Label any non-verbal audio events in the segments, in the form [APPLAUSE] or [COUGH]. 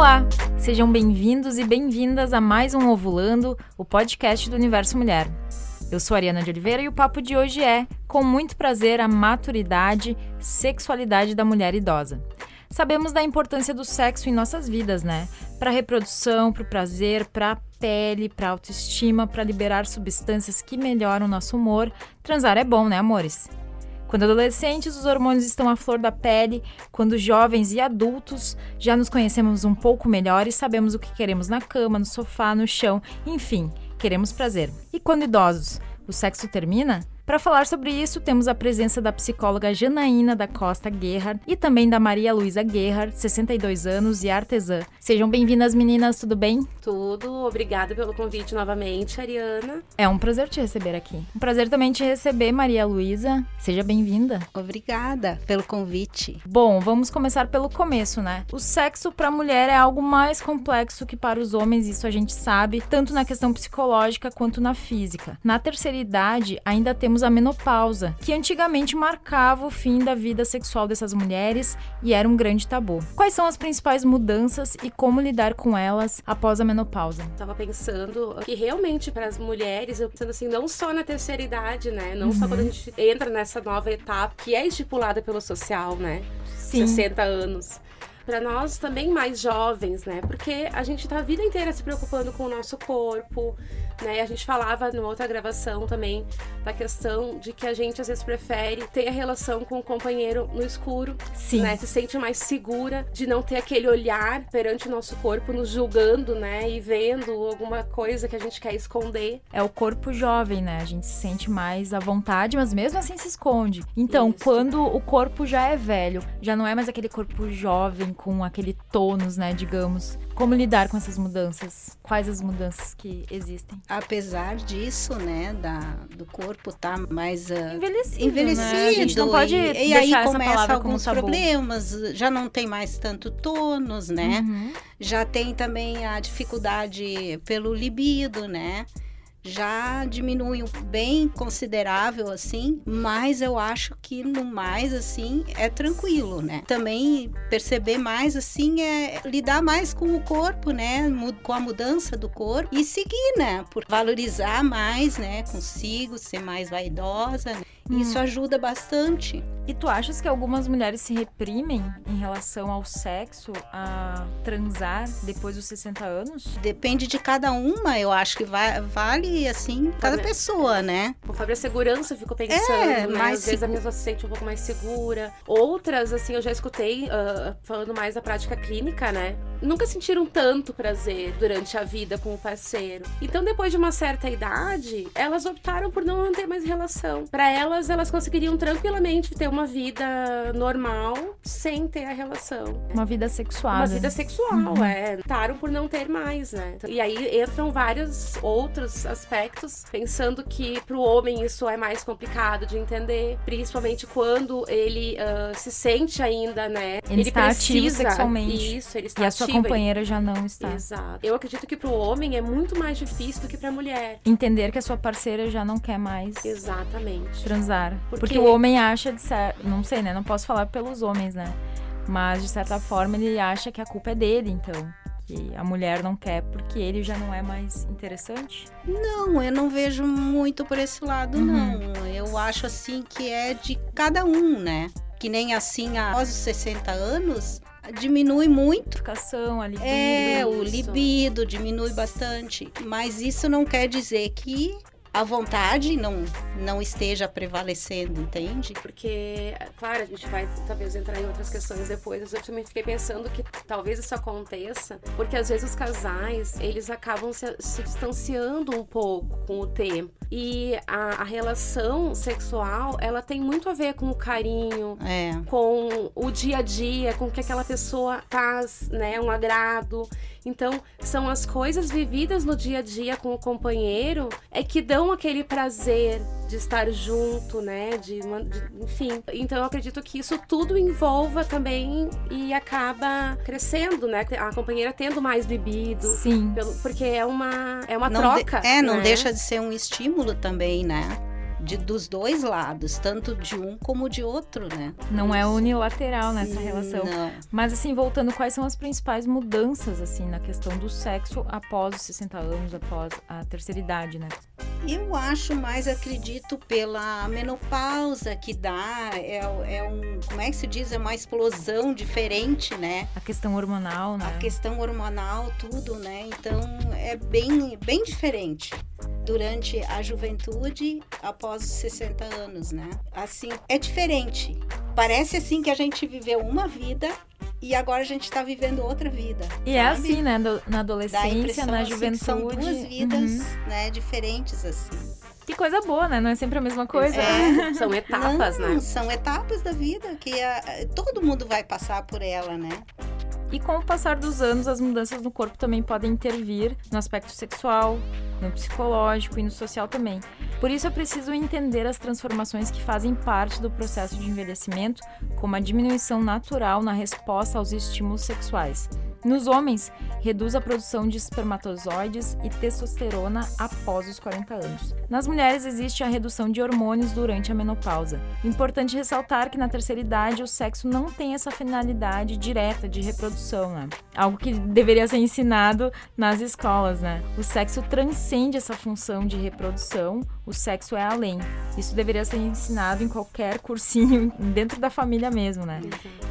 Olá, sejam bem-vindos e bem-vindas a mais um Ovulando, o podcast do Universo Mulher. Eu sou Ariana de Oliveira e o papo de hoje é, com muito prazer, a maturidade, sexualidade da mulher idosa. Sabemos da importância do sexo em nossas vidas, né? Para reprodução, para o prazer, para a pele, para autoestima, para liberar substâncias que melhoram nosso humor. Transar é bom, né, amores? Quando adolescentes, os hormônios estão à flor da pele, quando jovens e adultos já nos conhecemos um pouco melhor e sabemos o que queremos na cama, no sofá, no chão, enfim, queremos prazer. E quando idosos, o sexo termina? Para falar sobre isso, temos a presença da psicóloga Janaína da Costa Guerra e também da Maria Luísa Guerra, 62 anos e artesã. Sejam bem-vindas, meninas, tudo bem? Tudo, obrigada pelo convite novamente, Ariana. É um prazer te receber aqui. Um prazer também te receber, Maria Luísa. Seja bem-vinda. Obrigada pelo convite. Bom, vamos começar pelo começo, né? O sexo para a mulher é algo mais complexo que para os homens, isso a gente sabe, tanto na questão psicológica quanto na física. Na terceira idade, ainda temos temos a menopausa, que antigamente marcava o fim da vida sexual dessas mulheres e era um grande tabu. Quais são as principais mudanças e como lidar com elas após a menopausa? Tava pensando que realmente para as mulheres, eu pensando assim, não só na terceira idade, né? Não uhum. só quando a gente entra nessa nova etapa que é estipulada pelo social, né? Sim. 60 anos para nós também mais jovens, né? Porque a gente tá a vida inteira se preocupando com o nosso corpo, né? A gente falava numa outra gravação também da questão de que a gente às vezes prefere ter a relação com o companheiro no escuro, Sim. né? Se sente mais segura de não ter aquele olhar perante o nosso corpo nos julgando, né? E vendo alguma coisa que a gente quer esconder. É o corpo jovem, né? A gente se sente mais à vontade, mas mesmo assim se esconde. Então, Isso. quando o corpo já é velho, já não é mais aquele corpo jovem com aquele tônus, né, digamos. Como lidar com essas mudanças? Quais as mudanças que existem? Apesar disso, né, da, do corpo tá mais uh, envelhecido, envelhecido né? a gente não pode e, e aí começa alguns problemas, já não tem mais tanto tônus, né? Uhum. Já tem também a dificuldade pelo libido, né? Já diminui bem considerável assim, mas eu acho que no mais assim é tranquilo, né? Também perceber mais assim é lidar mais com o corpo, né? Com a mudança do corpo e seguir, né? Por valorizar mais, né? Consigo ser mais vaidosa. Né? Isso hum. ajuda bastante. E tu achas que algumas mulheres se reprimem em relação ao sexo, a transar depois dos 60 anos? Depende de cada uma, eu acho que vai, vale assim, cada Fábio, pessoa, né? Conforme a segurança, eu fico pensando, é, né? Às vezes a pessoa se sente um pouco mais segura. Outras, assim, eu já escutei uh, falando mais da prática clínica, né? Nunca sentiram tanto prazer durante a vida com o parceiro. Então, depois de uma certa idade, elas optaram por não manter mais relação. Para elas elas, conseguiriam tranquilamente ter uma vida normal sem ter a relação. Uma vida sexual. Uma vida sexual, uhum. é. Optaram por não ter mais, né? E aí entram vários outros aspectos, pensando que pro homem isso é mais complicado de entender, principalmente quando ele uh, se sente ainda, né? Ele, ele precisa, ativo sexualmente. Isso, ele está E a sua companheira já não está. Exato. Eu acredito que pro homem é muito mais difícil do que pra mulher. Entender que a sua parceira já não quer mais. Exatamente. Transar porque... Porque o homem acha de ser... Não sei, né? Não posso falar pelos homens, né? Mas de certa forma ele acha que a culpa é dele, então. Que a mulher não quer porque ele já não é mais interessante? Não, eu não vejo muito por esse lado, uhum. não. Eu acho assim que é de cada um, né? Que nem assim, após os 60 anos, diminui muito. Educação, a libido. É, o libido diminui bastante. Mas isso não quer dizer que a vontade não, não esteja prevalecendo, entende? Porque, claro, a gente vai talvez entrar em outras questões depois, eu também fiquei pensando que talvez isso aconteça, porque às vezes os casais, eles acabam se, se distanciando um pouco com o tempo. E a, a, relação sexual, ela tem muito a ver com o carinho, é. com o dia a dia, com o que aquela pessoa faz, né? Um agrado. Então, são as coisas vividas no dia a dia com o companheiro é que dão aquele prazer de estar junto, né? De, de, enfim. Então eu acredito que isso tudo envolva também e acaba crescendo, né? A companheira tendo mais libido. Sim. Pelo, porque é uma, é uma não troca. De, é, não né? deixa de ser um estímulo também, né? de, dos dois lados, tanto de um como de outro, né? Não é unilateral nessa relação. Não. Mas assim, voltando, quais são as principais mudanças assim na questão do sexo após os 60 anos, após a terceira idade, né? Eu acho mais, acredito, pela menopausa que dá, é, é um, como é que se diz, é uma explosão diferente, né? A questão hormonal, né? A questão hormonal, tudo, né? Então é bem, bem diferente durante a juventude após os 60 anos, né? Assim, é diferente. Parece assim que a gente viveu uma vida e agora a gente está vivendo outra vida. E é sabe? é assim, né? Na adolescência, na juventude. Assim, são duas vidas, uhum. né? Diferentes assim. Que coisa boa, né? Não é sempre a mesma coisa. É, [LAUGHS] são etapas, Não, né? São etapas da vida que a, todo mundo vai passar por ela, né? E com o passar dos anos, as mudanças no corpo também podem intervir no aspecto sexual, no psicológico e no social também. Por isso é preciso entender as transformações que fazem parte do processo de envelhecimento, como a diminuição natural na resposta aos estímulos sexuais. Nos homens, reduz a produção de espermatozoides e testosterona após os 40 anos. Nas mulheres, existe a redução de hormônios durante a menopausa. Importante ressaltar que na terceira idade o sexo não tem essa finalidade direta de reprodução, né? Algo que deveria ser ensinado nas escolas, né? O sexo transcende essa função de reprodução, o sexo é além. Isso deveria ser ensinado em qualquer cursinho [LAUGHS] dentro da família mesmo, né?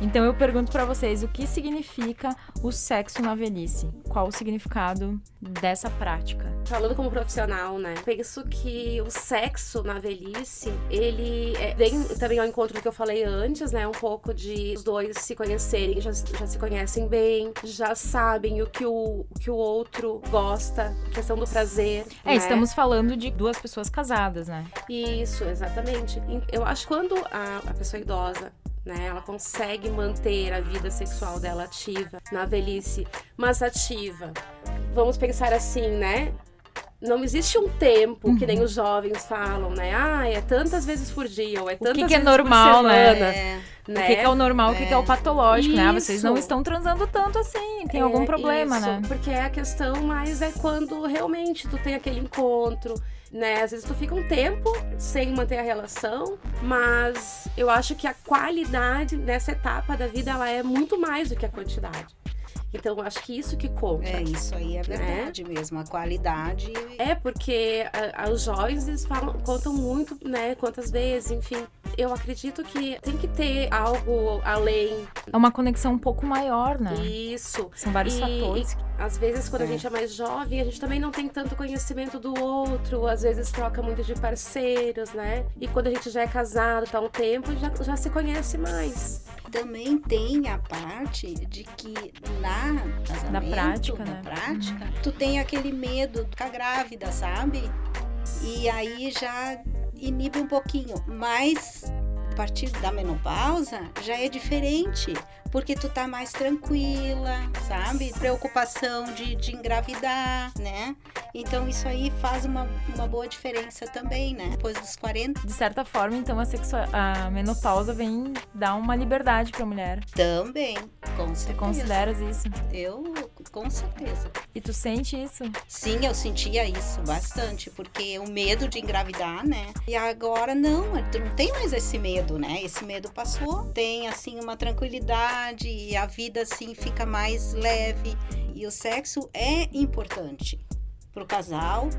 Então eu pergunto para vocês, o que significa o sexo na velhice? Qual o significado dessa prática? Falando como profissional, né? Penso que o sexo na velhice, ele é, vem também ao encontro do que eu falei antes, né? Um pouco de os dois se conhecerem, já, já se conhecem bem, já sabem o que o, o que o outro gosta, questão do prazer. É, né? estamos falando de duas pessoas casadas, né? Isso, exatamente. Eu acho que quando a, a pessoa idosa né? Ela consegue manter a vida sexual dela ativa na velhice, mas ativa. Vamos pensar assim, né? Não existe um tempo que nem uhum. os jovens falam, né? Ah, é tantas vezes por dia, ou é tantas o que que é normal, né? né? O que, que, é o normal, é. o que, que é o patológico, Isso. né? Vocês não estão transando tanto assim, tem é, algum problema, isso, né? Porque a questão mais é quando realmente tu tem aquele encontro, né? Às vezes tu fica um tempo sem manter a relação, mas eu acho que a qualidade nessa etapa da vida ela é muito mais do que a quantidade. Então, acho que isso que conta. É, isso aí é né? verdade né? mesmo, a qualidade. É, porque a, a, os jovens, eles falam, contam muito, né, quantas vezes, enfim. Eu acredito que tem que ter algo além. É uma conexão um pouco maior, né? Isso. São vários e, fatores. E, às vezes, quando é. a gente é mais jovem, a gente também não tem tanto conhecimento do outro, às vezes troca muito de parceiros, né? E quando a gente já é casado, tá um tempo, já, já se conhece mais também tem a parte de que na na prática, na né? prática, uhum. tu tem aquele medo de ficar grávida, sabe? E aí já inibe um pouquinho, mas a partir da menopausa já é diferente, porque tu tá mais tranquila, sabe? Preocupação de, de engravidar, né? Então isso aí faz uma, uma boa diferença também, né? Depois dos 40. De certa forma, então a, sexua... a menopausa vem dar uma liberdade pra mulher. Também, com certeza. Tu consideras isso? Eu, com certeza. E tu sente isso? Sim, eu sentia isso bastante, porque o medo de engravidar, né? E agora não, tu não tem mais esse medo, né? Esse medo passou. Tem, assim, uma tranquilidade e a vida assim fica mais leve. E o sexo é importante para o casal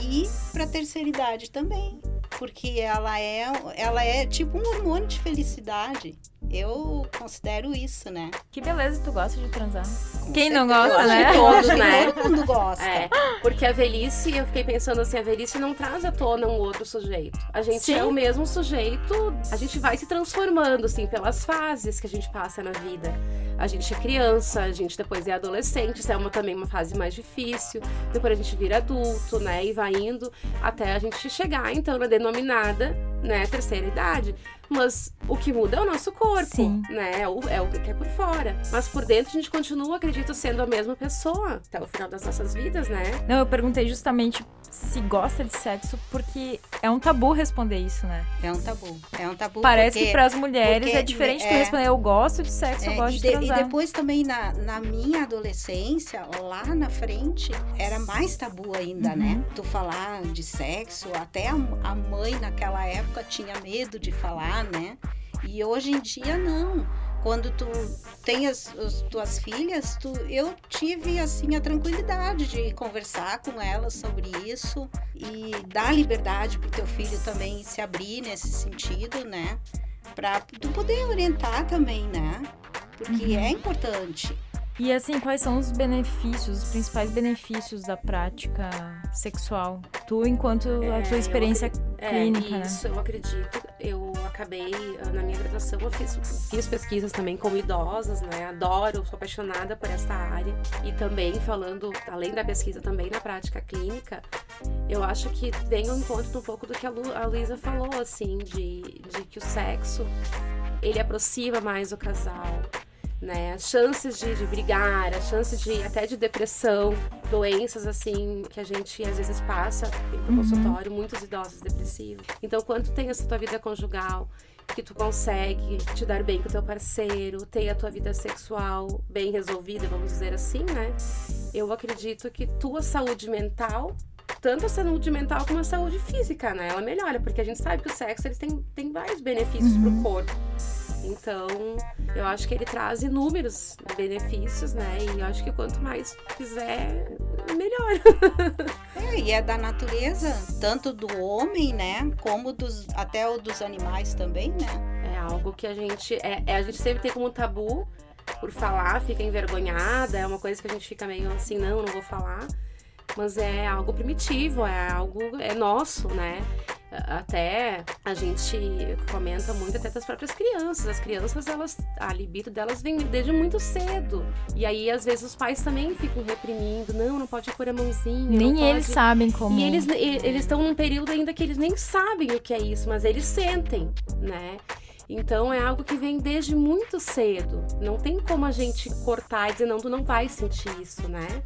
e para a terceira idade também, porque ela é, ela é tipo um hormônio de felicidade. Eu considero isso, né? Que beleza, tu gosta de transar. Com Quem certeza. não gosta, né? Todos, né? Todo mundo gosta. É, porque a velhice, eu fiquei pensando assim, a velhice não traz à tona um outro sujeito. A gente Sim. é o mesmo sujeito, a gente vai se transformando, assim, pelas fases que a gente passa na vida. A gente é criança, a gente depois é adolescente, isso é uma, também uma fase mais difícil. Depois a gente vira adulto, né? E vai indo até a gente chegar, então, na denominada, né, terceira idade. Mas o que muda é o nosso corpo, Sim. né? É o, é o que é por fora. Mas por dentro a gente continua, acredito, sendo a mesma pessoa até o final das nossas vidas, né? Não, eu perguntei justamente se gosta de sexo, porque é um tabu responder isso, né? É um tabu. É um tabu. Parece porque, que para as mulheres é diferente é, tu responder eu gosto de sexo, é, eu gosto de, de transar. E depois também na, na minha adolescência, lá na frente, era mais tabu ainda, né? uhum. né? Tu falar de sexo, até a, a mãe naquela época tinha medo de falar, né? E hoje em dia não quando tu tem as, as, tuas filhas, tu, eu tive assim a tranquilidade de conversar com elas sobre isso e dar liberdade para o teu filho também se abrir nesse sentido, né? Para tu poder orientar também, né? Porque uhum. é importante. E assim, quais são os benefícios, os principais benefícios da prática sexual? Tu, enquanto é, a tua experiência é, clínica, é, isso, né? eu acredito. Eu acabei, ah, na minha graduação, eu fiz, fiz pesquisas também com idosas, né? Adoro, sou apaixonada por essa área. E também falando, além da pesquisa, também na prática clínica, eu acho que vem ao encontro um pouco do que a, Lu, a Luísa falou, assim, de, de que o sexo, ele aproxima mais o casal né? As chances de, de brigar, as chances de até de depressão, doenças assim que a gente às vezes passa no uhum. consultório, muitos idosos depressivos. Então, quando tem essa tua vida conjugal, que tu consegue te dar bem com o teu parceiro, ter a tua vida sexual bem resolvida, vamos dizer assim, né? Eu acredito que tua saúde mental tanto a saúde mental como a saúde física, né? Ela melhora, porque a gente sabe que o sexo ele tem, tem vários benefícios uhum. pro corpo. Então, eu acho que ele traz inúmeros benefícios, né? E eu acho que quanto mais fizer, melhor. [LAUGHS] é, e é da natureza, tanto do homem, né? Como dos, até o dos animais também, né? É algo que a gente. É, é, a gente sempre tem como tabu por falar, fica envergonhada, é uma coisa que a gente fica meio assim, não, não vou falar. Mas é algo primitivo, é algo é nosso, né? Até a gente comenta muito até das próprias crianças. As crianças, elas, a libido delas vem desde muito cedo. E aí, às vezes, os pais também ficam reprimindo. Não, não pode pôr a mãozinha. Nem eles pode... sabem como. E eles eles estão num período ainda que eles nem sabem o que é isso, mas eles sentem, né? Então é algo que vem desde muito cedo. Não tem como a gente cortar e dizer, não, tu não vai sentir isso, né?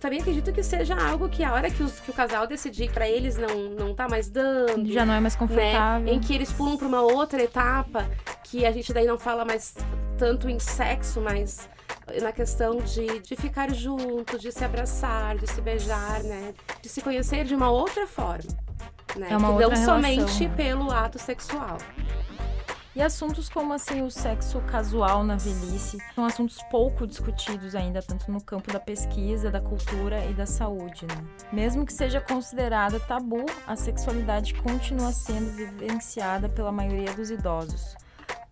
Também acredito que seja algo que a hora que, os, que o casal decidir para eles não não tá mais dando, já não é mais confortável, né? em que eles pulam para uma outra etapa que a gente daí não fala mais tanto em sexo, mas na questão de, de ficar junto, de se abraçar, de se beijar, né? De se conhecer de uma outra forma. Né? É uma que outra não relação. somente pelo ato sexual. E assuntos como assim o sexo casual na velhice são assuntos pouco discutidos ainda, tanto no campo da pesquisa, da cultura e da saúde. Né? Mesmo que seja considerada tabu, a sexualidade continua sendo vivenciada pela maioria dos idosos.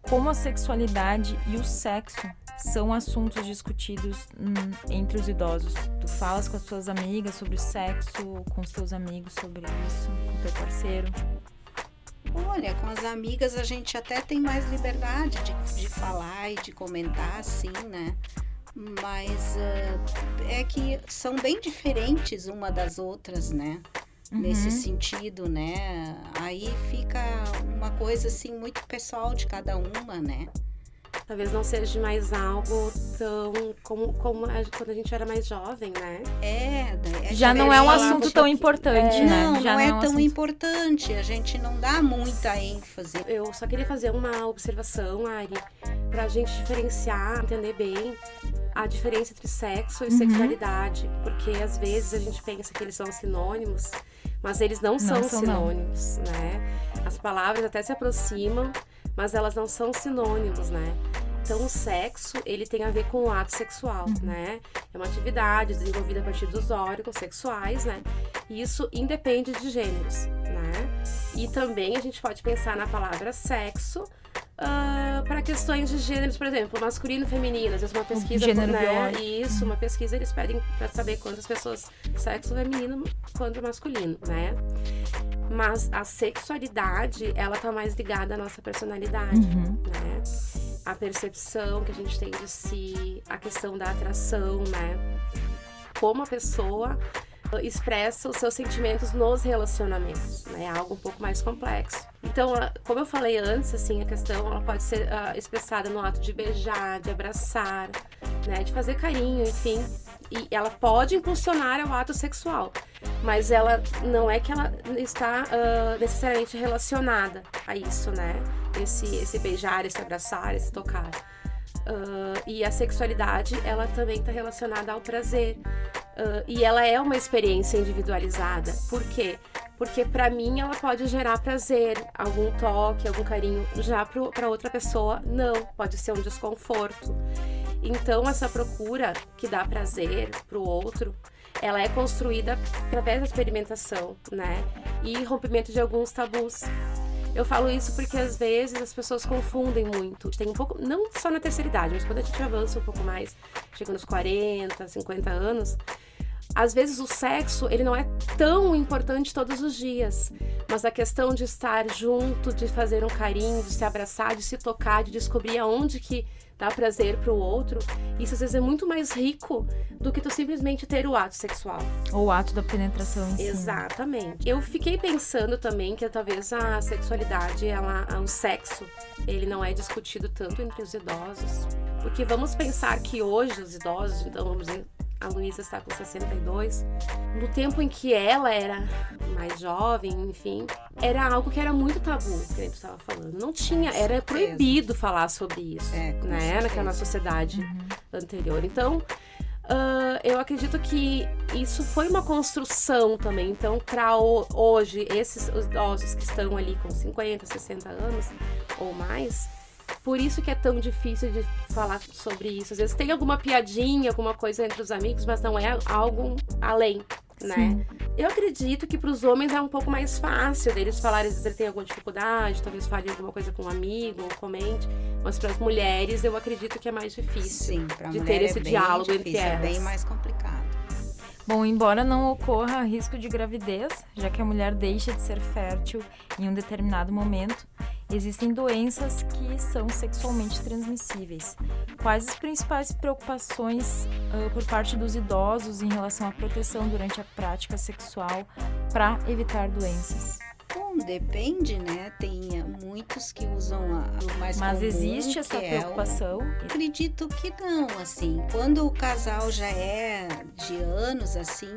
Como a sexualidade e o sexo são assuntos discutidos hum, entre os idosos. Tu falas com as tuas amigas sobre sexo, com os teus amigos sobre isso, com teu parceiro? Olha, com as amigas a gente até tem mais liberdade de, de falar e de comentar, assim, né? Mas uh, é que são bem diferentes uma das outras, né? Uhum. Nesse sentido, né? Aí fica uma coisa assim muito pessoal de cada uma, né? Talvez não seja mais algo tão como, como a, quando a gente era mais jovem, né? É, é já não é um assunto tão importante, é, né? Não, já não, é, um tão assunto... importante. A gente não dá muita ênfase. Eu só queria fazer uma observação, Ari, pra gente diferenciar, entender bem a diferença entre sexo e uhum. sexualidade, porque às vezes a gente pensa que eles são sinônimos, mas eles não, não são, são, sinônimos, não. né? As palavras até se aproximam, mas elas não são sinônimos, né? Então, o sexo, ele tem a ver com o ato sexual, uhum. né? É uma atividade desenvolvida a partir dos órgãos sexuais, né? E isso independe de gêneros, né? E também a gente pode pensar na palavra sexo uh, para questões de gêneros, por exemplo, masculino e feminino. Às vezes uma pesquisa, Gênero né? Isso, uma pesquisa eles pedem para saber quantas pessoas sexo feminino quanto masculino, né? Mas a sexualidade, ela tá mais ligada à nossa personalidade, uhum. né? A percepção que a gente tem de si, a questão da atração, né? Como a pessoa expressa os seus sentimentos nos relacionamentos, né? É algo um pouco mais complexo. Então, como eu falei antes, assim, a questão ela pode ser uh, expressada no ato de beijar, de abraçar, né? De fazer carinho, enfim. E ela pode impulsionar ao ato sexual. Mas ela não é que ela está uh, necessariamente relacionada a isso, né? Esse, esse beijar, esse abraçar, esse tocar. Uh, e a sexualidade, ela também está relacionada ao prazer. Uh, e ela é uma experiência individualizada. Por quê? Porque para mim ela pode gerar prazer, algum toque, algum carinho. Já para outra pessoa, não. Pode ser um desconforto. Então, essa procura que dá prazer para o outro, ela é construída através da experimentação, né? E rompimento de alguns tabus. Eu falo isso porque às vezes as pessoas confundem muito. Tem um pouco, não só na terceira idade, mas quando a gente avança um pouco mais, chega nos 40, 50 anos, às vezes o sexo ele não é tão importante todos os dias, mas a questão de estar junto, de fazer um carinho, de se abraçar, de se tocar, de descobrir aonde que dá prazer para o outro, isso às vezes é muito mais rico do que tu simplesmente ter o ato sexual. Ou o ato da penetração em si. Exatamente. Eu fiquei pensando também que talvez a sexualidade, ela, o sexo, ele não é discutido tanto entre os idosos. Porque vamos pensar que hoje os idosos, então vamos dizer, a Luísa está com 62. No tempo em que ela era mais jovem, enfim, era algo que era muito tabu, que a gente estava falando. Não tinha, era proibido falar sobre isso, é, né? Naquela sociedade uhum. anterior. Então, Uh, eu acredito que isso foi uma construção também. Então, para hoje, esses idosos que estão ali com 50, 60 anos ou mais, por isso que é tão difícil de falar sobre isso. Às vezes tem alguma piadinha, alguma coisa entre os amigos, mas não é algo além, né? Sim. Eu acredito que para os homens é um pouco mais fácil deles falarem, às vezes ele tem alguma dificuldade, talvez fale alguma coisa com um amigo ou comente. Mas para as mulheres eu acredito que é mais difícil Sim, de ter esse é diálogo difícil, entre elas. É bem mais complicado. Bom, embora não ocorra risco de gravidez, já que a mulher deixa de ser fértil em um determinado momento, existem doenças que são sexualmente transmissíveis. Quais as principais preocupações uh, por parte dos idosos em relação à proteção durante a prática sexual para evitar doenças? Bom, depende, né? Tem muitos que usam o mais Mas comum, existe essa é preocupação? É Acredito que não, assim. Quando o casal já é de anos, assim,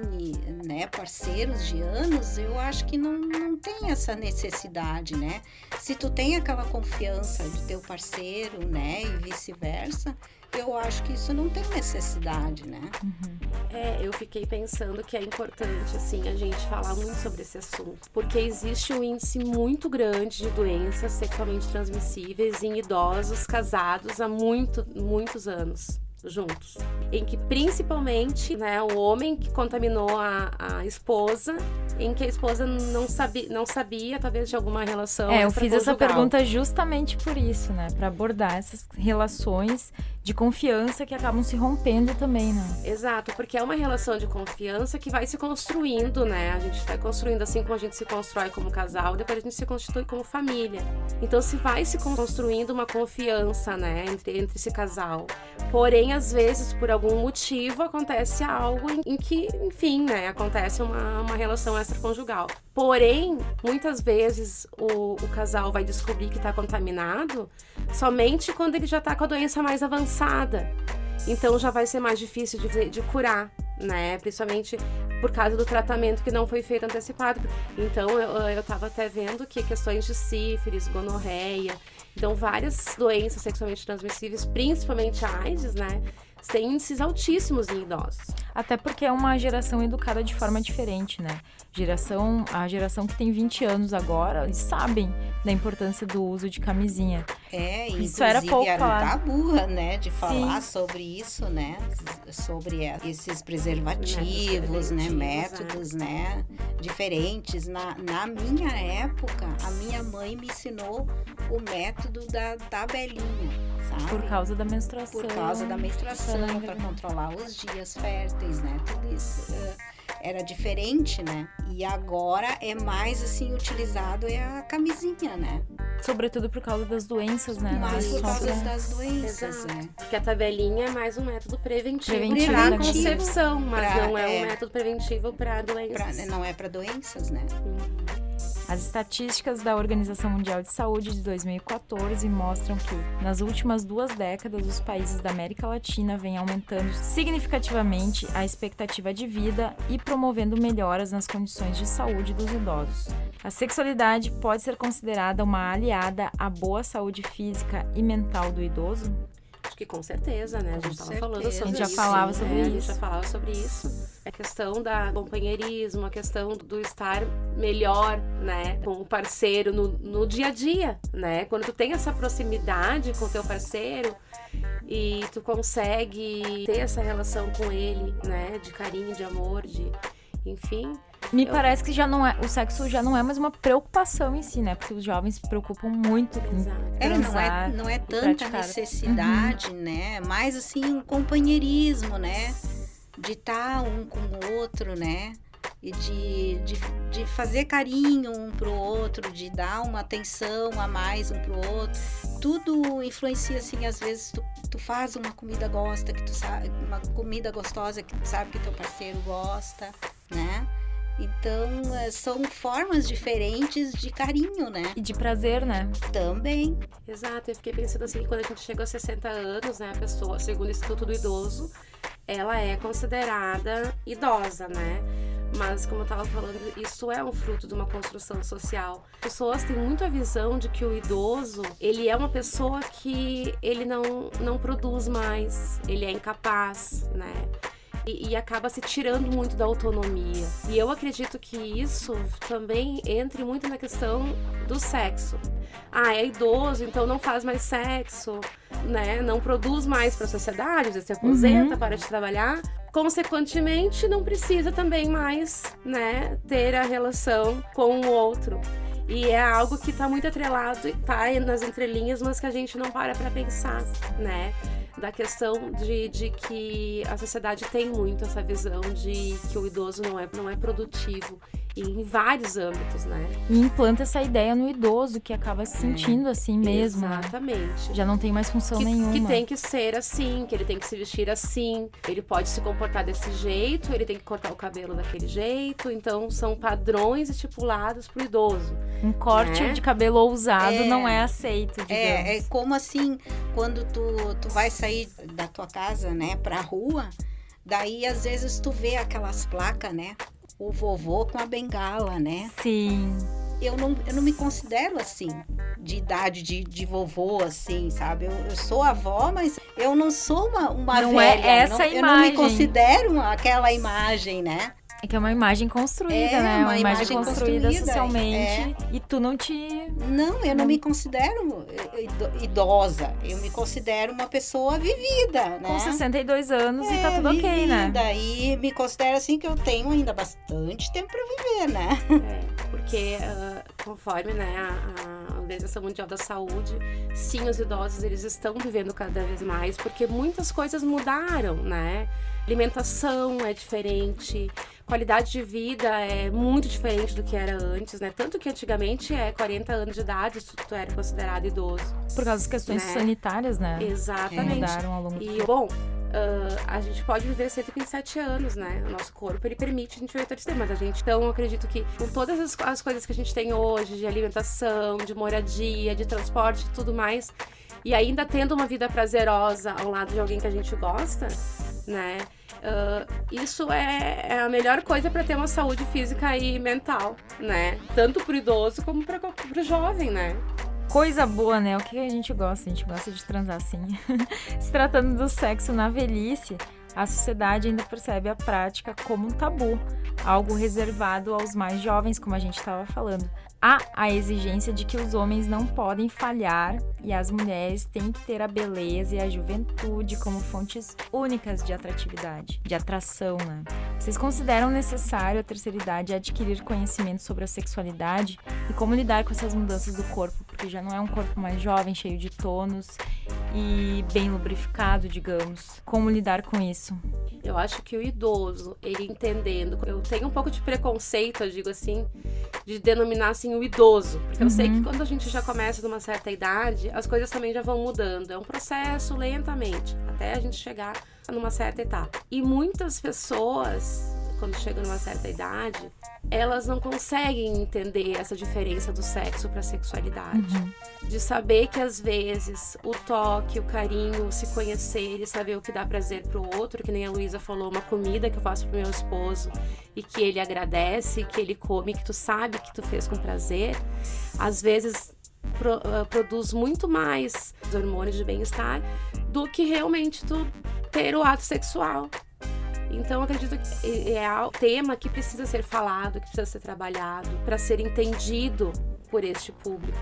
né? Parceiros de anos, eu acho que não, não tem essa necessidade, né? Se tu tem aquela confiança de teu parceiro, né? E vice-versa, eu acho que isso não tem necessidade, né? Uhum. É, eu fiquei pensando que é importante, assim, a gente falar muito sobre esse assunto, porque existe um índice muito grande de doenças sexualmente transmissíveis em idosos casados há muito, muitos anos juntos. Em que principalmente né, o homem que contaminou a, a esposa, em que a esposa não sabia, não sabia talvez de alguma relação. É, eu fiz essa pergunta justamente por isso, né? Para abordar essas relações de confiança que acabam se rompendo também, né? Exato, porque é uma relação de confiança que vai se construindo, né? A gente vai construindo assim como a gente se constrói como casal, depois a gente se constitui como família. Então se vai se construindo uma confiança, né, entre, entre esse casal. Porém, às vezes, por algum motivo, acontece algo em, em que, enfim, né, acontece uma, uma relação extraconjugal. Porém, muitas vezes o, o casal vai descobrir que está contaminado somente quando ele já está com a doença mais avançada. Então já vai ser mais difícil de, de curar, né? Principalmente por causa do tratamento que não foi feito antecipado. Então eu, eu tava até vendo que questões de sífilis, gonorreia, então várias doenças sexualmente transmissíveis, principalmente AIDS, né? Tem índices altíssimos em idosos. Até porque é uma geração educada de forma diferente, né? Geração, a geração que tem 20 anos agora, eles sabem da importância do uso de camisinha. É, isso era pouco era falado. tabu, né, de falar Sim. sobre isso, né, sobre esses preservativos, né, métodos, né, diferentes. Na, na minha época, a minha mãe me ensinou o método da tabelinha, sabe? Por causa da menstruação. Por causa da menstruação, para controlar os dias férteis, né, tudo isso. Uh, era diferente, né? E agora é mais assim utilizado é a camisinha, né? Sobretudo por causa das doenças, né? Mais por causa das doenças, Exato. né? Porque a tabelinha é mais um método preventivo, preventivo para a concepção, mas pra, não é, é, um método preventivo para doenças. Pra, não é para doenças, né? As estatísticas da Organização Mundial de Saúde de 2014 mostram que, nas últimas duas décadas, os países da América Latina vêm aumentando significativamente a expectativa de vida e promovendo melhoras nas condições de saúde dos idosos. A sexualidade pode ser considerada uma aliada à boa saúde física e mental do idoso? Acho que com certeza, né? A gente estava falando sobre isso. A gente já falava né? sobre isso. A gente já falava sobre isso. A questão da companheirismo, a questão do estar melhor, né? Com o parceiro no, no dia a dia, né? Quando tu tem essa proximidade com o teu parceiro e tu consegue ter essa relação com ele, né? De carinho, de amor, de... Enfim, me eu... parece que já não é, o sexo já não é mais uma preocupação em si, né? Porque os jovens se preocupam muito com é, não é, não é tanta necessidade, uhum. né? Mais assim um companheirismo, né? De estar tá um com o outro, né? E de, de, de fazer carinho um pro outro, de dar uma atenção a mais um pro outro. Tudo influencia, assim, às vezes tu, tu faz uma comida gosta, que tu sabe, uma comida gostosa que tu sabe que teu parceiro gosta, né? Então, é, são formas diferentes de carinho, né? E de prazer, né? Também. Exato, eu fiquei pensando assim, que quando a gente chegou a 60 anos, né, a pessoa, segundo o Instituto do Idoso, ela é considerada idosa, né? Mas, como eu estava falando, isso é um fruto de uma construção social. As pessoas têm muito a visão de que o idoso, ele é uma pessoa que ele não, não produz mais, ele é incapaz, né? E, e, acaba se tirando muito da autonomia. E eu acredito que isso também entre muito na questão do sexo. Ah, é idoso, então não faz mais sexo, né? Não produz mais para a sociedade, se aposenta, uhum. para de trabalhar. Consequentemente, não precisa também mais, né, ter a relação com o outro. E é algo que está muito atrelado, está nas entrelinhas, mas que a gente não para para pensar, né? Da questão de, de que a sociedade tem muito essa visão de que o idoso não é, não é produtivo em vários âmbitos, né? E implanta essa ideia no idoso que acaba se sentindo assim mesmo. Né? Exatamente. Né? Já não tem mais função que, nenhuma. Que tem que ser assim, que ele tem que se vestir assim, ele pode se comportar desse jeito, ele tem que cortar o cabelo daquele jeito. Então são padrões estipulados para o idoso. Um corte né? de cabelo ousado é, não é aceito, digamos. É, é como assim, quando tu, tu vai sair da tua casa, né, pra rua, daí às vezes tu vê aquelas placas, né? O vovô com a bengala, né? Sim. Eu não, eu não me considero assim, de idade de, de vovô, assim, sabe? Eu, eu sou avó, mas eu não sou uma, uma não velha. É essa não, imagem. Eu não me considero aquela imagem, né? É que é uma imagem construída, é, né? Uma, uma imagem, imagem construída, construída, socialmente. É. E tu não te. Não, eu não, não me considero idosa. Eu me considero uma pessoa vivida, né? Com 62 anos é, e tá tudo vivida, ok, né? E me considero assim que eu tenho ainda bastante tempo para viver, né? É, porque uh, conforme né, a, a Organização Mundial da Saúde, sim, os idosos eles estão vivendo cada vez mais, porque muitas coisas mudaram, né? Alimentação é diferente, qualidade de vida é muito diferente do que era antes, né? Tanto que antigamente é 40 anos de idade, tu, tu era considerado idoso. Por causa das questões né? sanitárias, né? Exatamente. Mudaram ao longo do E, bom, Uh, a gente pode viver 127 anos, né? O nosso corpo, ele permite a gente viver todo esse tempo. Mas a gente, então, acredito que com todas as, as, coisas que a gente tem hoje, de alimentação, de moradia, de transporte e tudo mais, e ainda tendo uma vida prazerosa ao lado de alguém que a gente gosta, né? Uh, isso é, é, a melhor coisa para ter uma saúde física e mental, né? Tanto pro idoso como para o jovem, né? Coisa boa, né? O que a gente gosta? A gente gosta de transar assim. [LAUGHS] Se tratando do sexo na velhice, a sociedade ainda percebe a prática como um tabu, algo reservado aos mais jovens, como a gente estava falando há a exigência de que os homens não podem falhar e as mulheres têm que ter a beleza e a juventude como fontes únicas de atratividade, de atração, né? Vocês consideram necessário a terceira idade adquirir conhecimento sobre a sexualidade e como lidar com essas mudanças do corpo, porque já não é um corpo mais jovem, cheio de tônus e bem lubrificado, digamos. Como lidar com isso? Eu acho que o idoso, ele entendendo, eu tenho um pouco de preconceito, eu digo assim, de denominar assim o idoso, porque uhum. eu sei que uhum. quando a gente já começa numa certa idade, as coisas também já vão mudando. É um processo lentamente, até a gente chegar numa certa etapa. E muitas pessoas quando chegam numa certa idade, elas não conseguem entender essa diferença do sexo para a sexualidade. Uhum. De saber que às vezes o toque, o carinho, se conhecer e saber o que dá prazer pro outro, que nem a Luísa falou, uma comida que eu faço pro meu esposo e que ele agradece, que ele come, que tu sabe que tu fez com prazer, às vezes pro, uh, produz muito mais hormônios de bem-estar do que realmente tu ter o ato sexual. Então, acredito que é o tema que precisa ser falado, que precisa ser trabalhado para ser entendido por este público,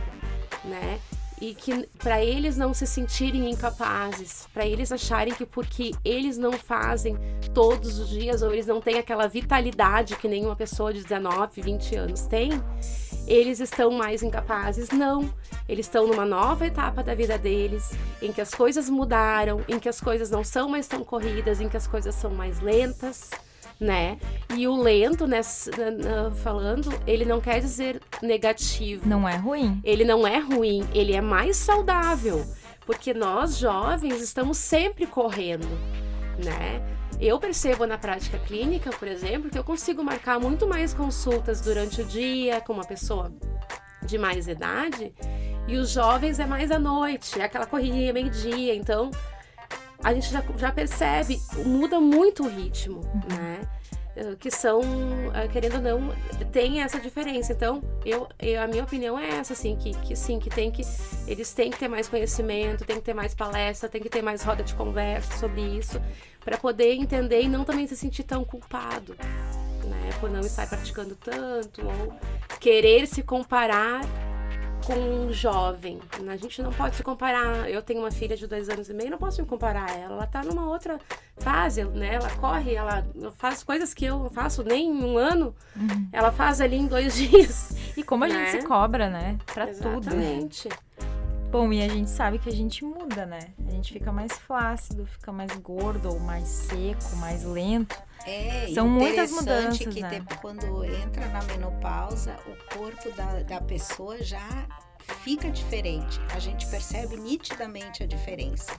né? E que para eles não se sentirem incapazes, para eles acharem que porque eles não fazem todos os dias ou eles não têm aquela vitalidade que nenhuma pessoa de 19, 20 anos tem, eles estão mais incapazes. Não. Eles estão numa nova etapa da vida deles, em que as coisas mudaram, em que as coisas não são mais tão corridas, em que as coisas são mais lentas, né? E o lento, né, falando, ele não quer dizer negativo. Não é ruim. Ele não é ruim, ele é mais saudável. Porque nós jovens estamos sempre correndo, né? Eu percebo na prática clínica, por exemplo, que eu consigo marcar muito mais consultas durante o dia com uma pessoa de mais idade e os jovens é mais à noite, é aquela correria meio-dia. Então a gente já, já percebe, muda muito o ritmo, né? Eh, que são, eh, querendo ou não, tem essa diferença. Então, eu, eu, a minha opinião é essa, assim, que, que sim, que tem que. Eles têm que ter mais conhecimento, tem que ter mais palestra, tem que ter mais roda de conversa sobre isso, para poder entender e não também se sentir tão culpado, né? Por não estar praticando tanto, ou querer se comparar com um jovem. A gente não pode se comparar. Eu tenho uma filha de dois anos e meio, não posso me comparar a ela. Ela tá numa outra fase, né? Ela corre, ela faz coisas que eu não faço nem em um ano. Uhum. Ela faz ali em dois [LAUGHS] dias. E como a né? gente se cobra, né? Pra Exatamente. tudo. Exatamente. Bom, e a gente sabe que a gente muda, né? A gente fica mais flácido, fica mais gordo, ou mais seco, mais lento. É, São muitas mudanças, que né? quando entra na menopausa, o corpo da, da pessoa já fica diferente. A gente percebe nitidamente a diferença.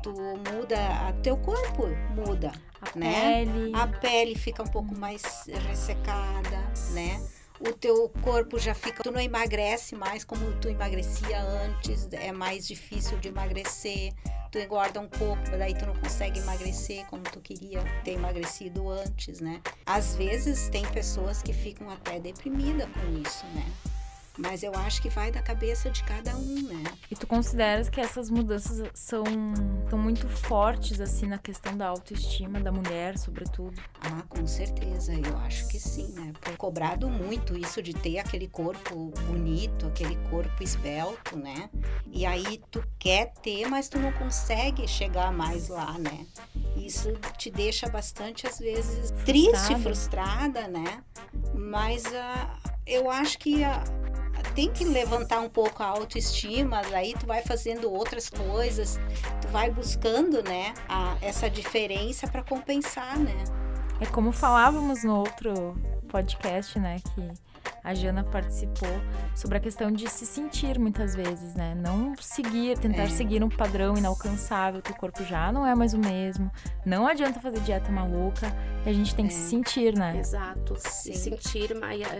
Tu muda, a teu corpo muda, a né? Pele. A pele fica um pouco mais ressecada, né? O teu corpo já fica, tu não emagrece mais como tu emagrecia antes, é mais difícil de emagrecer, tu engorda um pouco, daí tu não consegue emagrecer como tu queria ter emagrecido antes, né? Às vezes tem pessoas que ficam até deprimidas com isso, né? Mas eu acho que vai da cabeça de cada um, né? E tu consideras que essas mudanças são tão muito fortes, assim, na questão da autoestima da mulher, sobretudo? Ah, com certeza. Eu acho que sim, né? Por cobrado muito isso de ter aquele corpo bonito, aquele corpo esbelto, né? E aí tu quer ter, mas tu não consegue chegar mais lá, né? Isso te deixa bastante, às vezes, frustrada. triste, frustrada, né? Mas uh, eu acho que a, tem que levantar um pouco a autoestima, aí tu vai fazendo outras coisas, tu vai buscando, né, a, essa diferença para compensar, né? É como falávamos no outro podcast, né, que a Jana participou sobre a questão de se sentir muitas vezes, né? Não seguir, tentar é. seguir um padrão inalcançável, que o corpo já não é mais o mesmo. Não adianta fazer dieta maluca, a gente tem é. que se sentir, né? Exato. Se sentir,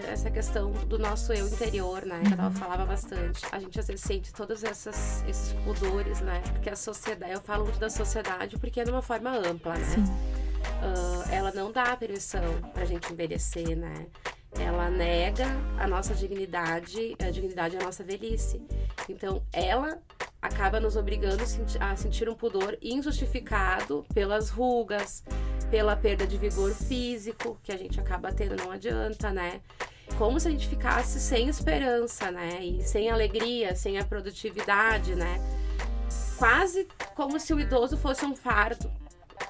essa questão do nosso eu interior, né? Que uhum. falava bastante. A gente às vezes sente todos essas, esses pudores, né? Porque a sociedade, eu falo muito da sociedade porque é de uma forma ampla, né? Sim. Uh, ela não dá permissão pra gente envelhecer, né? Ela nega a nossa dignidade, a dignidade da nossa velhice. Então, ela acaba nos obrigando a sentir um pudor injustificado pelas rugas, pela perda de vigor físico que a gente acaba tendo, não adianta, né? Como se a gente ficasse sem esperança, né? E sem alegria, sem a produtividade, né? Quase como se o idoso fosse um fardo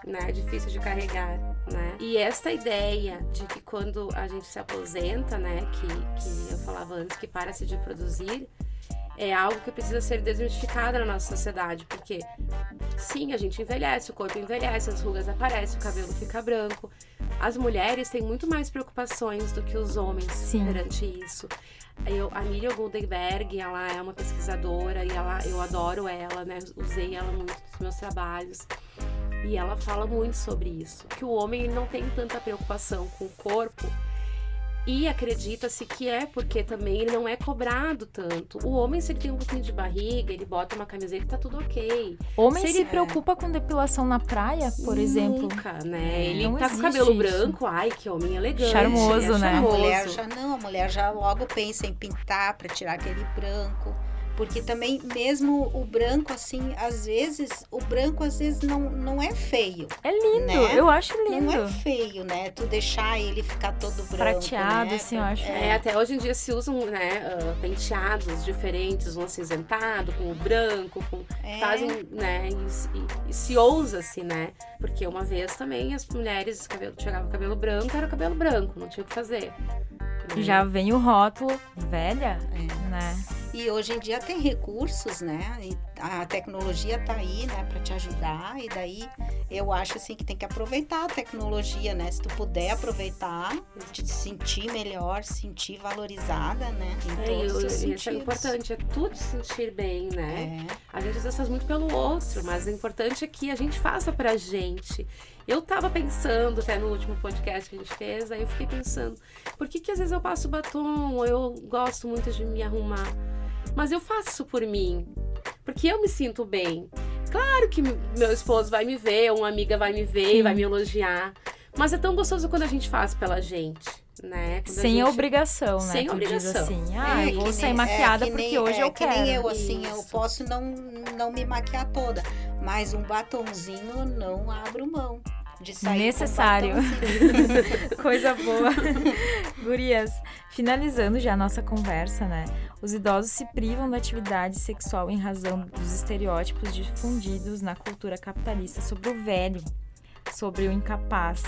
né? Difícil de carregar, né? E essa ideia de que quando a gente se aposenta, né? Que, que eu falava antes, que para-se de produzir, é algo que precisa ser desmistificado na nossa sociedade, porque sim, a gente envelhece, o corpo envelhece, as rugas aparecem, o cabelo fica branco. As mulheres têm muito mais preocupações do que os homens sim. perante isso. Eu, a Miriam Goldenberg, ela é uma pesquisadora e ela, eu adoro ela, né? Usei ela muito nos meus trabalhos. E ela fala muito sobre isso, que o homem não tem tanta preocupação com o corpo e acredita-se que é porque também ele não é cobrado tanto. O homem, se ele tem um pouquinho de barriga, ele bota uma camiseta e tá tudo ok. Homem se, se ele... preocupa com depilação na praia, por exemplo? Nunca, né? Ele não tá com o cabelo isso. branco, ai, que homem elegante. Charmoso, é né? Charmoso. A mulher já não, a mulher já logo pensa em pintar para tirar aquele branco. Porque também, mesmo o branco, assim, às vezes, o branco às vezes não, não é feio. É lindo, né? eu acho lindo. Não é feio, né? Tu deixar ele ficar todo branco. Prateado, né? assim, eu acho. É, até hoje em dia se usam, né, uh, penteados diferentes, um acinzentado, com o branco, com... É. fazem, né, e, e, e se ousa-se, né? Porque uma vez também as mulheres cabelo, chegavam cabelo branco, era cabelo branco, não tinha o que fazer. Já vem o rótulo velha, é. né? E hoje em dia tem recursos, né? E a tecnologia tá aí, né, para te ajudar. E daí eu acho assim que tem que aproveitar a tecnologia, né? Se tu puder aproveitar, te sentir melhor, sentir valorizada, né? Em é, todos eu, os. Isso é importante, é tudo sentir bem, né? É. A gente às vezes faz muito pelo outro, mas o importante é que a gente faça pra gente. Eu tava pensando, até no último podcast que a gente fez, aí eu fiquei pensando, por que que às vezes eu passo batom, eu gosto muito de me arrumar? Mas eu faço isso por mim, porque eu me sinto bem. Claro que meu esposo vai me ver, uma amiga vai me ver, Sim. vai me elogiar. Mas é tão gostoso quando a gente faz pela gente, né? Sem gente... obrigação, né? Sem tu obrigação. assim, ah, é, eu vou sair nem, maquiada é, porque nem, hoje é, eu que quero. Nem eu, assim, Isso. eu posso não, não me maquiar toda, mas um batonzinho não abro mão de sair Necessário. [LAUGHS] Coisa boa. [LAUGHS] Gurias, finalizando já a nossa conversa, né? Os idosos se privam da atividade sexual em razão dos estereótipos difundidos na cultura capitalista sobre o velho, sobre o incapaz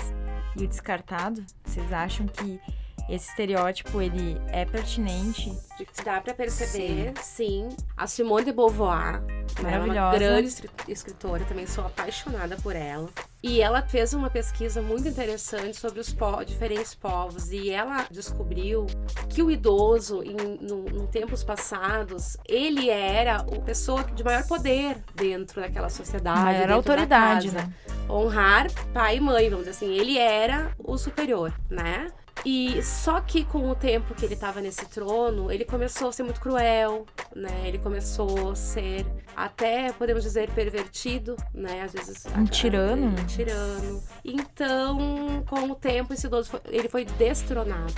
e o descartado. Vocês acham que esse estereótipo ele é pertinente? Dá para perceber, sim. sim. A Simone de Beauvoir, né, ela é uma grande escritora, também sou apaixonada por ela. E ela fez uma pesquisa muito interessante sobre os po diferentes povos e ela descobriu que o idoso, em, no, em tempos passados, ele era a pessoa de maior poder dentro daquela sociedade. Era autoridade, né? Honrar pai e mãe, vamos dizer assim. Ele era o superior, né? E só que com o tempo que ele estava nesse trono, ele começou a ser muito cruel, né? Ele começou a ser até, podemos dizer, pervertido, né? Às vezes... Um tirano. Um tirano. Então, com o tempo, esse idoso, foi, ele foi destronado.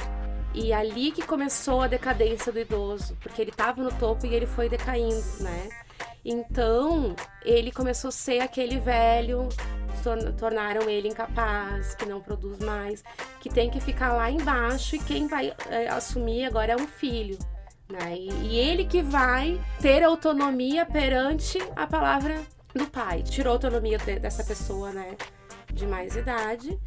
E ali que começou a decadência do idoso, porque ele estava no topo e ele foi decaindo, né? Então, ele começou a ser aquele velho tornaram ele incapaz, que não produz mais, que tem que ficar lá embaixo e quem vai é, assumir agora é um filho. Né? E, e ele que vai ter autonomia perante a palavra do pai. Tirou a autonomia de, dessa pessoa, né? De mais idade.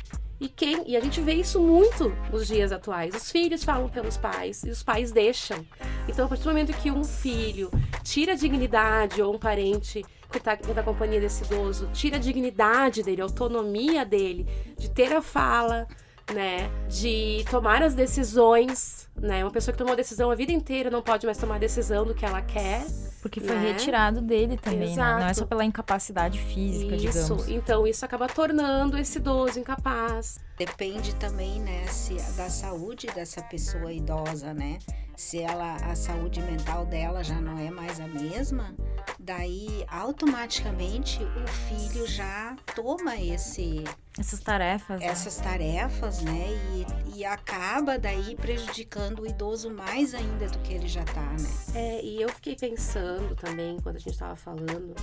E, quem, e a gente vê isso muito nos dias atuais. Os filhos falam pelos pais e os pais deixam. Então, a partir do momento que um filho tira a dignidade ou um parente que está na companhia desse idoso, tira a dignidade dele, a autonomia dele, de ter a fala, né, de tomar as decisões, né, uma pessoa que tomou decisão a vida inteira não pode mais tomar decisão do que ela quer. Porque foi né? retirado dele também, né? Não é só pela incapacidade física, isso. digamos. Então, isso acaba tornando esse idoso incapaz. Depende também, né, se, da saúde dessa pessoa idosa, né? Se ela, a saúde mental dela já não é mais a mesma, daí automaticamente o filho já toma esse essas tarefas né? essas né? tarefas né e, e acaba daí prejudicando o idoso mais ainda do que ele já tá né é e eu fiquei pensando também quando a gente estava falando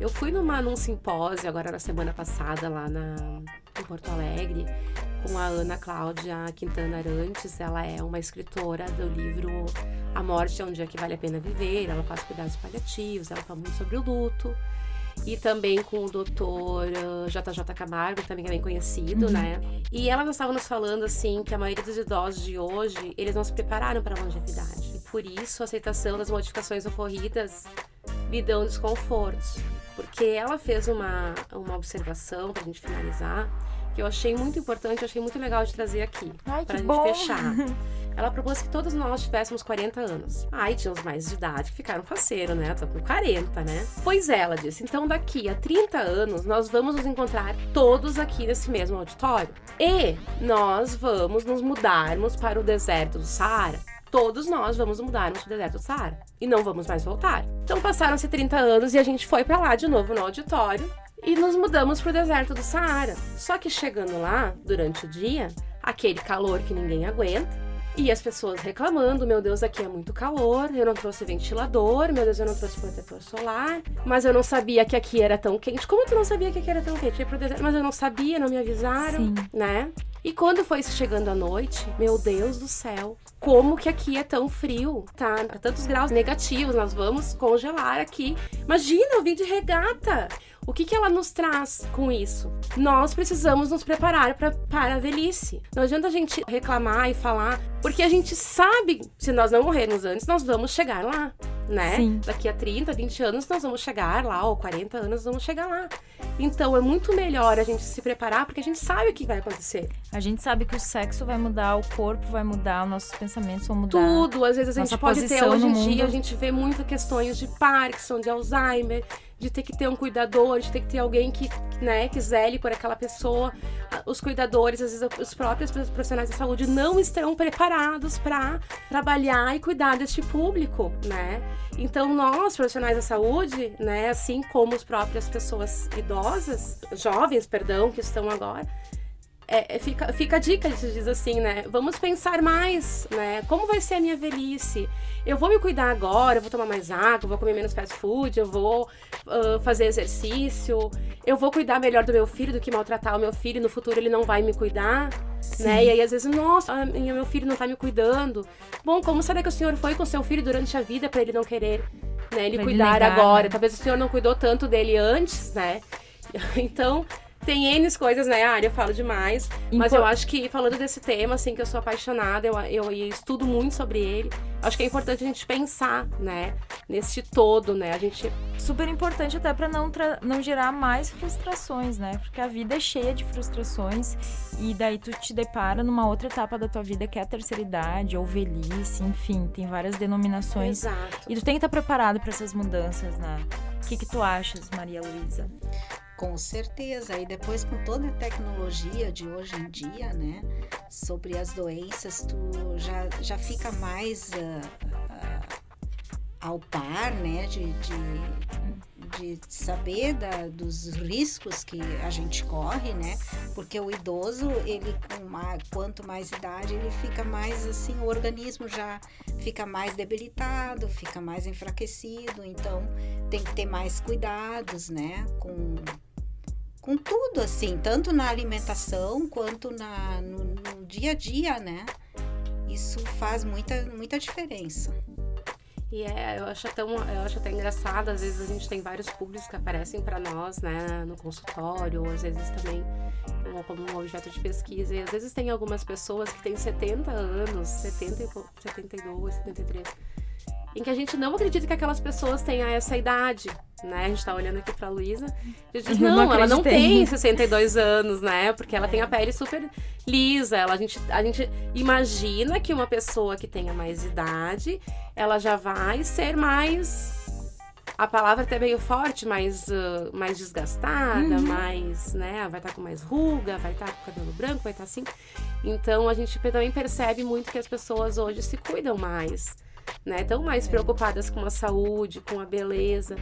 eu fui numa num simpósio agora na semana passada lá na em Porto Alegre com a Ana Cláudia Quintana Arantes. Ela é uma escritora do livro A Morte é um Dia que Vale a Pena Viver. Ela faz cuidados paliativos, ela fala muito sobre o luto. E também com o doutor JJ uh, Camargo, também é bem conhecido, uhum. né? E ela estava nos falando, assim, que a maioria dos idosos de hoje, eles não se prepararam para a longevidade. E por isso, a aceitação das modificações ocorridas lhe dão desconfortos. Porque ela fez uma, uma observação, para a gente finalizar, que eu achei muito importante, eu achei muito legal de trazer aqui, para a gente bom. fechar. [LAUGHS] ela propôs que todos nós tivéssemos 40 anos. Ai, tinha os mais de idade que ficaram faceiro, né? Tô com 40, né? Pois é, ela disse, então daqui a 30 anos nós vamos nos encontrar todos aqui nesse mesmo auditório. E nós vamos nos mudarmos para o deserto do Saara todos nós vamos mudarmos para o deserto do Saara e não vamos mais voltar. Então passaram-se 30 anos e a gente foi para lá de novo no auditório e nos mudamos para o deserto do Saara. Só que chegando lá, durante o dia, aquele calor que ninguém aguenta, e as pessoas reclamando, meu Deus, aqui é muito calor, eu não trouxe ventilador, meu Deus, eu não trouxe protetor solar, mas eu não sabia que aqui era tão quente. Como tu não sabia que aqui era tão quente? Mas eu não sabia, não me avisaram, Sim. né? E quando foi chegando a noite, meu Deus do céu, como que aqui é tão frio, tá? Tantos graus negativos, nós vamos congelar aqui. Imagina, eu vim de regata. O que, que ela nos traz com isso? Nós precisamos nos preparar pra, para a velhice. Não adianta a gente reclamar e falar, porque a gente sabe, se nós não morrermos antes, nós vamos chegar lá, né? Sim. Daqui a 30, 20 anos nós vamos chegar lá, ou 40 anos nós vamos chegar lá. Então é muito melhor a gente se preparar, porque a gente sabe o que vai acontecer. A gente sabe que o sexo vai mudar, o corpo vai mudar, os nossos pensamentos vão mudar. Tudo, às vezes a gente pode ter, hoje em dia, a gente vê muitas questões de Parkinson, de Alzheimer, de ter que ter um cuidador, de ter que ter alguém que, né, que zele por aquela pessoa. Os cuidadores, às vezes os próprios profissionais da saúde não estão preparados para trabalhar e cuidar deste público, né? Então nós, profissionais da saúde, né, assim como as próprias pessoas idosas, jovens, perdão, que estão agora, é, é, fica, fica a dica, a gente diz assim, né? Vamos pensar mais, né? Como vai ser a minha velhice? Eu vou me cuidar agora, eu vou tomar mais água, vou comer menos fast food, eu vou uh, fazer exercício, eu vou cuidar melhor do meu filho do que maltratar o meu filho, no futuro ele não vai me cuidar, Sim. né? E aí às vezes, nossa, meu filho não tá me cuidando. Bom, como será que o senhor foi com seu filho durante a vida para ele não querer, né, ele pra cuidar ele negar, agora? Né? Talvez o senhor não cuidou tanto dele antes, né? [LAUGHS] Então, tem N coisas, né, área, eu falo demais. Mas eu acho que, falando desse tema, assim, que eu sou apaixonada, eu, eu, eu, estudo muito sobre ele. Acho que é importante a gente pensar, né, nesse todo, né? A gente. Super importante até para não, não gerar mais frustrações, né? Porque a vida é cheia de frustrações e daí tu te depara numa outra etapa da tua vida que é a terceira idade ou velhice, enfim, tem várias denominações. Exato. E tu tem que estar preparado para essas mudanças, né? O que, que tu achas, Maria Luísa? Com certeza. E depois com toda a tecnologia de hoje em dia, né? Sobre as doenças, tu já, já fica mais uh, uh, ao par, né? De, de, de saber da, dos riscos que a gente corre, né? Porque o idoso, ele com mais, quanto mais idade, ele fica mais assim, o organismo já fica mais debilitado, fica mais enfraquecido, então tem que ter mais cuidados, né? Com com tudo, assim, tanto na alimentação quanto na, no, no dia a dia, né? Isso faz muita, muita diferença. E é, eu acho, tão, eu acho até engraçado, às vezes a gente tem vários públicos que aparecem para nós, né, no consultório, ou às vezes também como um objeto de pesquisa. E às vezes tem algumas pessoas que têm 70 anos, 70, 72, 73, em que a gente não acredita que aquelas pessoas tenham essa idade, né? A gente tá olhando aqui pra Luísa. A gente diz, não, não ela não tem 62 anos, né? Porque ela é. tem a pele super lisa. Ela, a, gente, a gente imagina que uma pessoa que tenha mais idade, ela já vai ser mais a palavra até meio forte, mais, uh, mais desgastada, uhum. mais, né? Vai estar tá com mais ruga, vai estar tá com cabelo branco, vai estar tá assim. Então a gente também percebe muito que as pessoas hoje se cuidam mais, né? Estão mais é. preocupadas com a saúde, com a beleza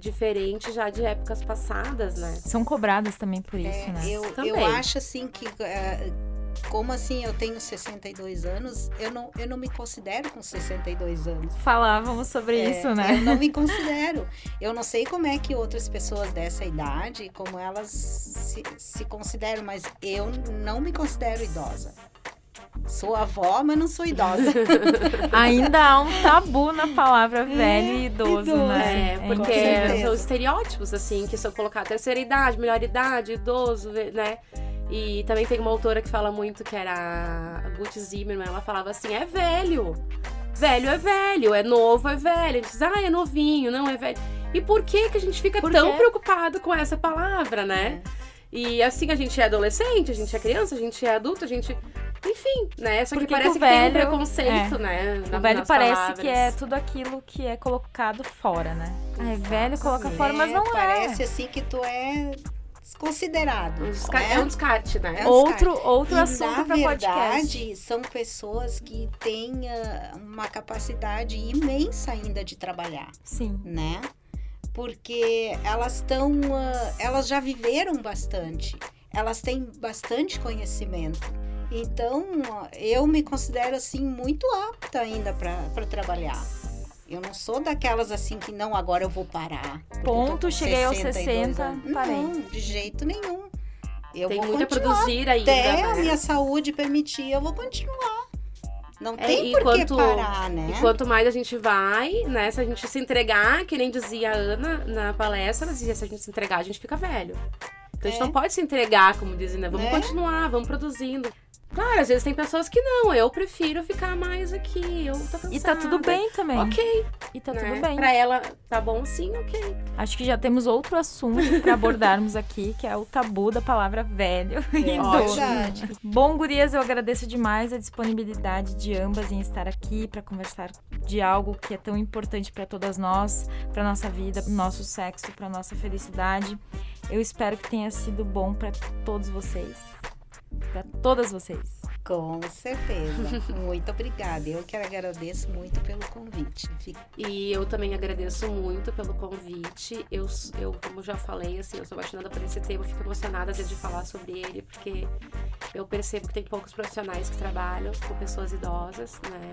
diferente já de épocas passadas, né? São cobradas também por isso, é, né? Eu, também. eu acho assim que uh, como assim eu tenho 62 anos, eu não, eu não me considero com 62 anos. Falávamos sobre é, isso, né? Eu não me [LAUGHS] considero. Eu não sei como é que outras pessoas dessa idade, como elas se, se consideram, mas eu não me considero idosa. Sou avó, mas não sou idosa. [LAUGHS] Ainda há um tabu na palavra é, velho e idoso, idoso. né? É, porque é são estereótipos, assim, que são colocados terceira idade, melhor idade, idoso, né? E também tem uma autora que fala muito, que era a Guth Zimmermann, ela falava assim, é velho. Velho é velho, é novo é velho. A gente diz, ah, é novinho, não é velho. E por que que a gente fica tão preocupado com essa palavra, né? É. E assim, a gente é adolescente, a gente é criança, a gente é adulto, a gente enfim, né? Só que parece que, que velho, tem um preconceito, é. né? Na, o velho parece palavras. que é tudo aquilo que é colocado fora, né? Ah, é velho, coloca fora, mas não parece é. Parece assim que tu é desconsiderado. Um desca né? É um descarte, né? É um outro descarte. outro e, assunto para podcast. verdade, são pessoas que têm uh, uma capacidade imensa ainda de trabalhar. Sim. Né? Porque elas estão, uh, elas já viveram bastante. Elas têm bastante conhecimento. Então, eu me considero assim muito apta ainda para trabalhar. Eu não sou daquelas assim que não, agora eu vou parar. Ponto, cheguei aos 60, anos. parei. Não, de jeito nenhum. Eu tem vou muito continuar. a produzir ainda. Até né? a minha saúde permitir, eu vou continuar. Não é, tem por que parar, né? E quanto mais a gente vai, né? Se a gente se entregar, que nem dizia a Ana na palestra, ela dizia, se a gente se entregar, a gente fica velho. Então é. a gente é. não pode se entregar, como dizem, né? Vamos é. continuar, vamos produzindo. Claro, às vezes tem pessoas que não. Eu prefiro ficar mais aqui. Eu tô cansada. E tá tudo bem também. Ok. E tá né? tudo bem. Pra ela, tá bom sim, ok. Acho que já temos outro assunto para abordarmos aqui, que é o tabu da palavra velho [LAUGHS] é, e idoso. Bom, gurias, eu agradeço demais a disponibilidade de ambas em estar aqui para conversar de algo que é tão importante para todas nós, para nossa vida, pro nosso sexo, para nossa felicidade. Eu espero que tenha sido bom para todos vocês para todas vocês. Com certeza. muito obrigada. Eu que agradeço muito pelo convite. E eu também agradeço muito pelo convite. Eu, eu como já falei, assim, eu sou apaixonada por esse tema, fico emocionada de falar sobre ele, porque eu percebo que tem poucos profissionais que trabalham com pessoas idosas, né?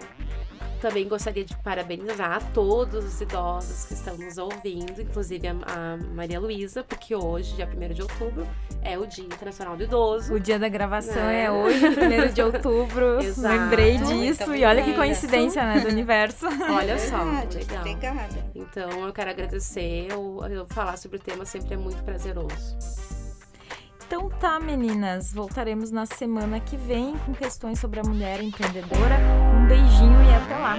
Também gostaria de parabenizar todos os idosos que estão nos ouvindo, inclusive a, a Maria Luísa, porque hoje, dia 1 de outubro, é o Dia Internacional do Idoso. O dia da gravação né? é hoje, 1 de [LAUGHS] outubro. [LAUGHS] Exato. Lembrei disso. E olha que coincidência, né, do universo. [LAUGHS] Olha só, [LAUGHS] legal. Obrigada. Então, eu quero agradecer. Eu, eu falar sobre o tema sempre é muito prazeroso. Então tá, meninas. Voltaremos na semana que vem com questões sobre a mulher empreendedora. Um beijinho e até lá.